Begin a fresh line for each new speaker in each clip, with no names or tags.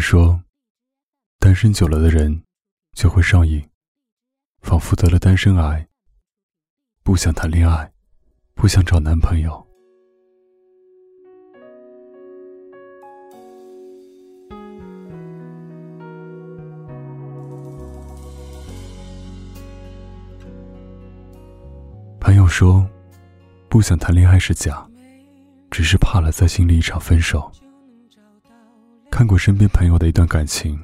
说，单身久了的人就会上瘾，仿佛得了单身癌，不想谈恋爱，不想找男朋友。朋友说，不想谈恋爱是假，只是怕了在心里一场分手。看过身边朋友的一段感情，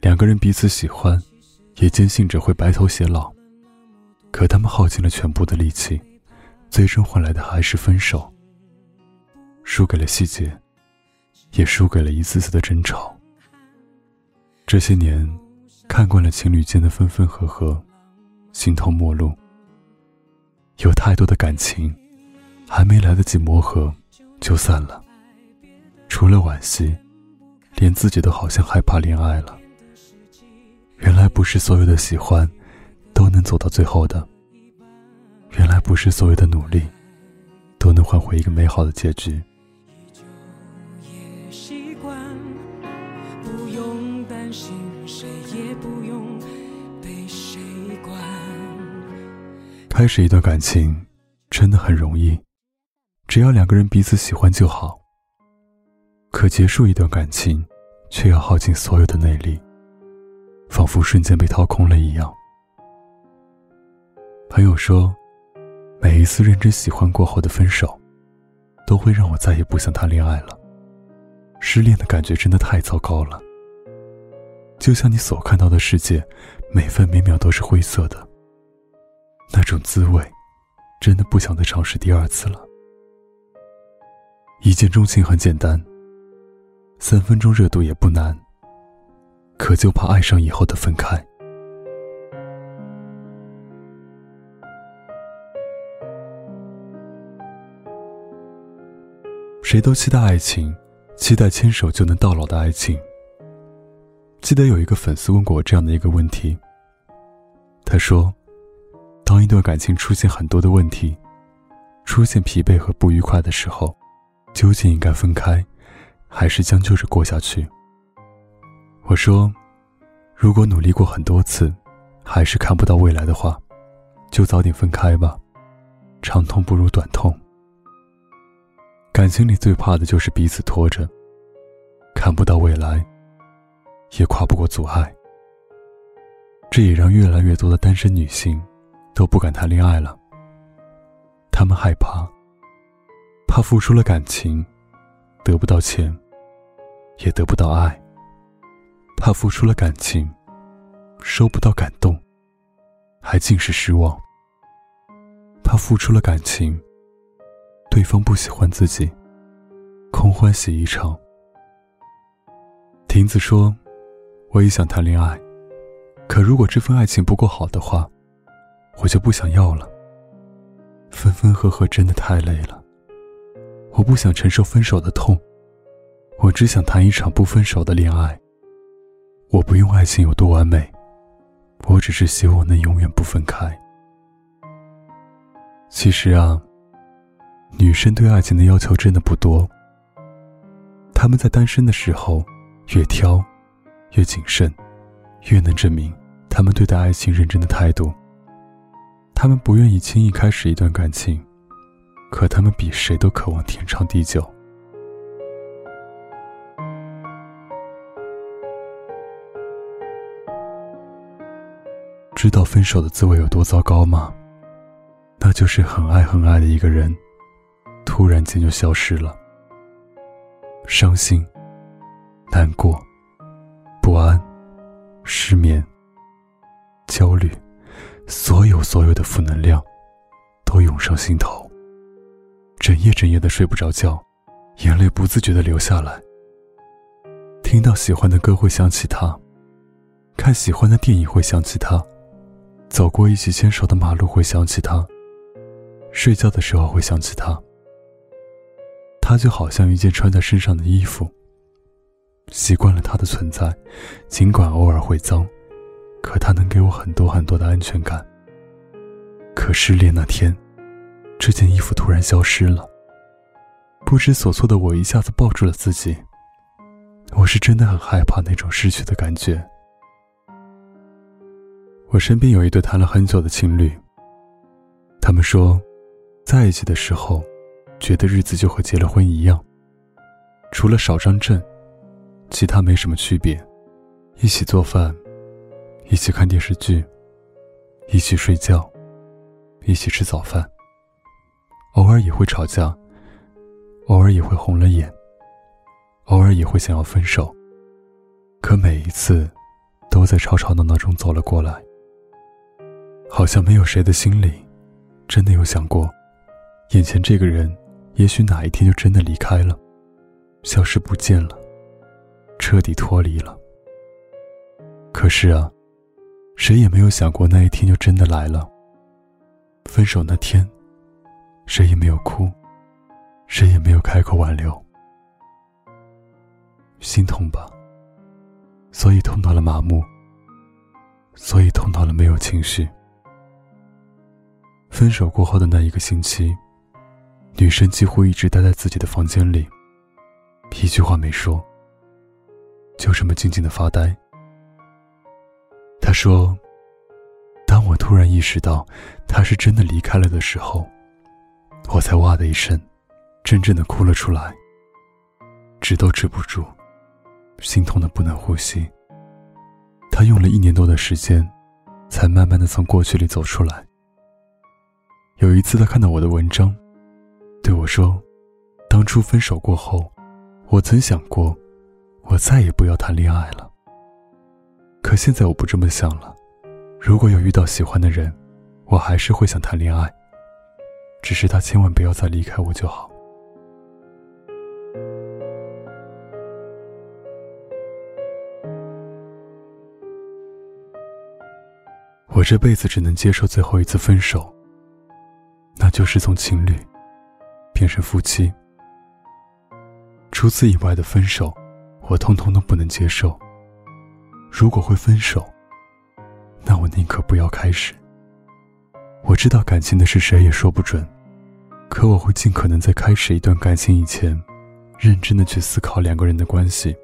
两个人彼此喜欢，也坚信着会白头偕老，可他们耗尽了全部的力气，最终换来的还是分手。输给了细节，也输给了一次次的争吵。这些年，看惯了情侣间的分分合合，形同陌路。有太多的感情，还没来得及磨合，就散了。除了惋惜，连自己都好像害怕恋爱了。原来不是所有的喜欢，都能走到最后的。原来不是所有的努力，都能换回一个美好的结局。开始一段感情，真的很容易，只要两个人彼此喜欢就好。可结束一段感情，却要耗尽所有的内力，仿佛瞬间被掏空了一样。朋友说，每一次认真喜欢过后的分手，都会让我再也不想谈恋爱了。失恋的感觉真的太糟糕了，就像你所看到的世界，每分每秒都是灰色的。那种滋味，真的不想再尝试第二次了。一见钟情很简单，三分钟热度也不难，可就怕爱上以后的分开。谁都期待爱情，期待牵手就能到老的爱情。记得有一个粉丝问过我这样的一个问题，他说。当一段感情出现很多的问题，出现疲惫和不愉快的时候，究竟应该分开，还是将就着过下去？我说，如果努力过很多次，还是看不到未来的话，就早点分开吧，长痛不如短痛。感情里最怕的就是彼此拖着，看不到未来，也跨不过阻碍。这也让越来越多的单身女性。都不敢谈恋爱了。他们害怕，怕付出了感情，得不到钱，也得不到爱；怕付出了感情，收不到感动，还尽是失望；怕付出了感情，对方不喜欢自己，空欢喜一场。亭子说：“我也想谈恋爱，可如果这份爱情不够好的话。”我就不想要了。分分合合真的太累了，我不想承受分手的痛，我只想谈一场不分手的恋爱。我不用爱情有多完美，我只是希望能永远不分开。其实啊，女生对爱情的要求真的不多。她们在单身的时候，越挑，越谨慎，越能证明她们对待爱情认真的态度。他们不愿意轻易开始一段感情，可他们比谁都渴望天长地久。知道分手的滋味有多糟糕吗？那就是很爱很爱的一个人，突然间就消失了。伤心、难过、不安、失眠、焦虑。所有所有的负能量，都涌上心头。整夜整夜的睡不着觉，眼泪不自觉的流下来。听到喜欢的歌会想起他，看喜欢的电影会想起他，走过一起牵手的马路会想起他，睡觉的时候会想起他。他就好像一件穿在身上的衣服，习惯了他的存在，尽管偶尔会脏。可他能给我很多很多的安全感。可失恋那天，这件衣服突然消失了。不知所措的我一下子抱住了自己，我是真的很害怕那种失去的感觉。我身边有一对谈了很久的情侣，他们说，在一起的时候，觉得日子就和结了婚一样，除了少张证，其他没什么区别，一起做饭，一起看电视剧，一起睡觉，一起吃早饭，偶尔也会吵架，偶尔也会红了眼。偶尔也会想要分手，可每一次，都在吵吵闹闹中走了过来。好像没有谁的心里，真的有想过，眼前这个人，也许哪一天就真的离开了，消失不见了，彻底脱离了。可是啊，谁也没有想过那一天就真的来了。分手那天，谁也没有哭，谁也没有开口挽留。心痛吧，所以痛到了麻木，所以痛到了没有情绪。分手过后的那一个星期，女生几乎一直待在自己的房间里，一句话没说，就这么静静的发呆。她说：“当我突然意识到他是真的离开了的时候，我才哇的一声，真正的哭了出来，止都止不住。”心痛的不能呼吸。他用了一年多的时间，才慢慢的从过去里走出来。有一次，他看到我的文章，对我说：“当初分手过后，我曾想过，我再也不要谈恋爱了。可现在我不这么想了。如果有遇到喜欢的人，我还是会想谈恋爱。只是他千万不要再离开我就好。”我这辈子只能接受最后一次分手，那就是从情侣变成夫妻。除此以外的分手，我通通都不能接受。如果会分手，那我宁可不要开始。我知道感情的事谁也说不准，可我会尽可能在开始一段感情以前，认真的去思考两个人的关系。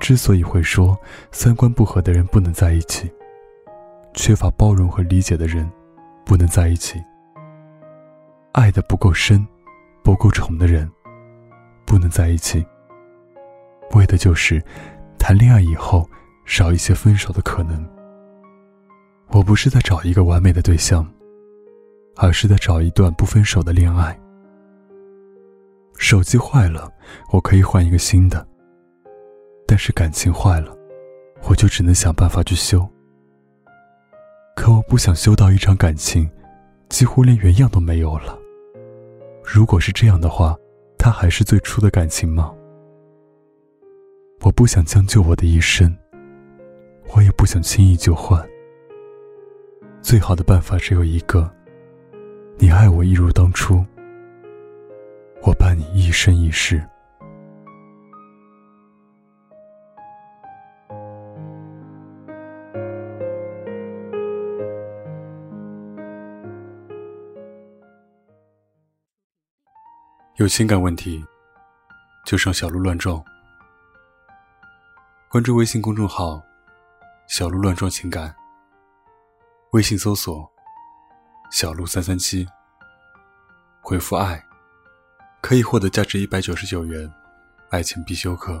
之所以会说三观不合的人不能在一起。缺乏包容和理解的人，不能在一起；爱的不够深、不够宠的人，不能在一起。为的就是，谈恋爱以后少一些分手的可能。我不是在找一个完美的对象，而是在找一段不分手的恋爱。手机坏了，我可以换一个新的；但是感情坏了，我就只能想办法去修。可我不想修到一场感情，几乎连原样都没有了。如果是这样的话，他还是最初的感情吗？我不想将就我的一生，我也不想轻易就换。最好的办法只有一个：你爱我一如当初，我伴你一生一世。有情感问题，就上小鹿乱撞。关注微信公众号“小鹿乱撞情感”，微信搜索“小鹿三三七”，回复“爱”，可以获得价值一百九十九元爱情必修课。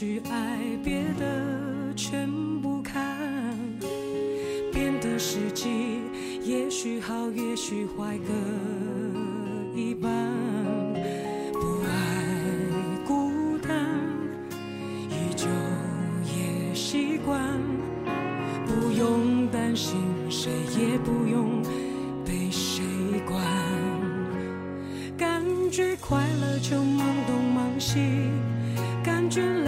去爱别的全不看变得实际也许好也许坏各一半不爱孤单依旧也习惯不用担心谁也不用被谁管。感觉快乐就忙东忙西感觉累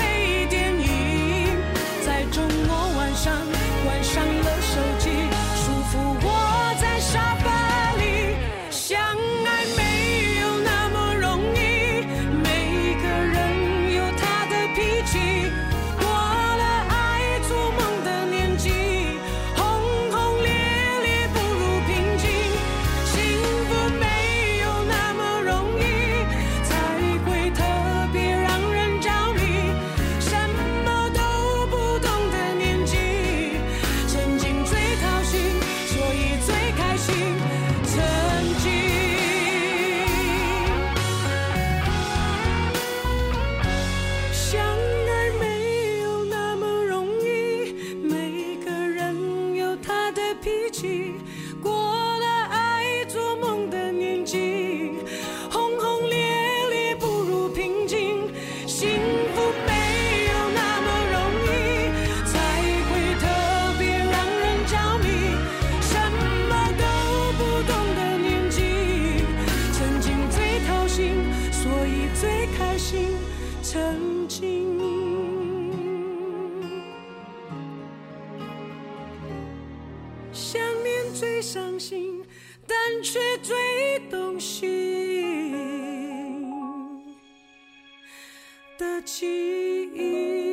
的记忆。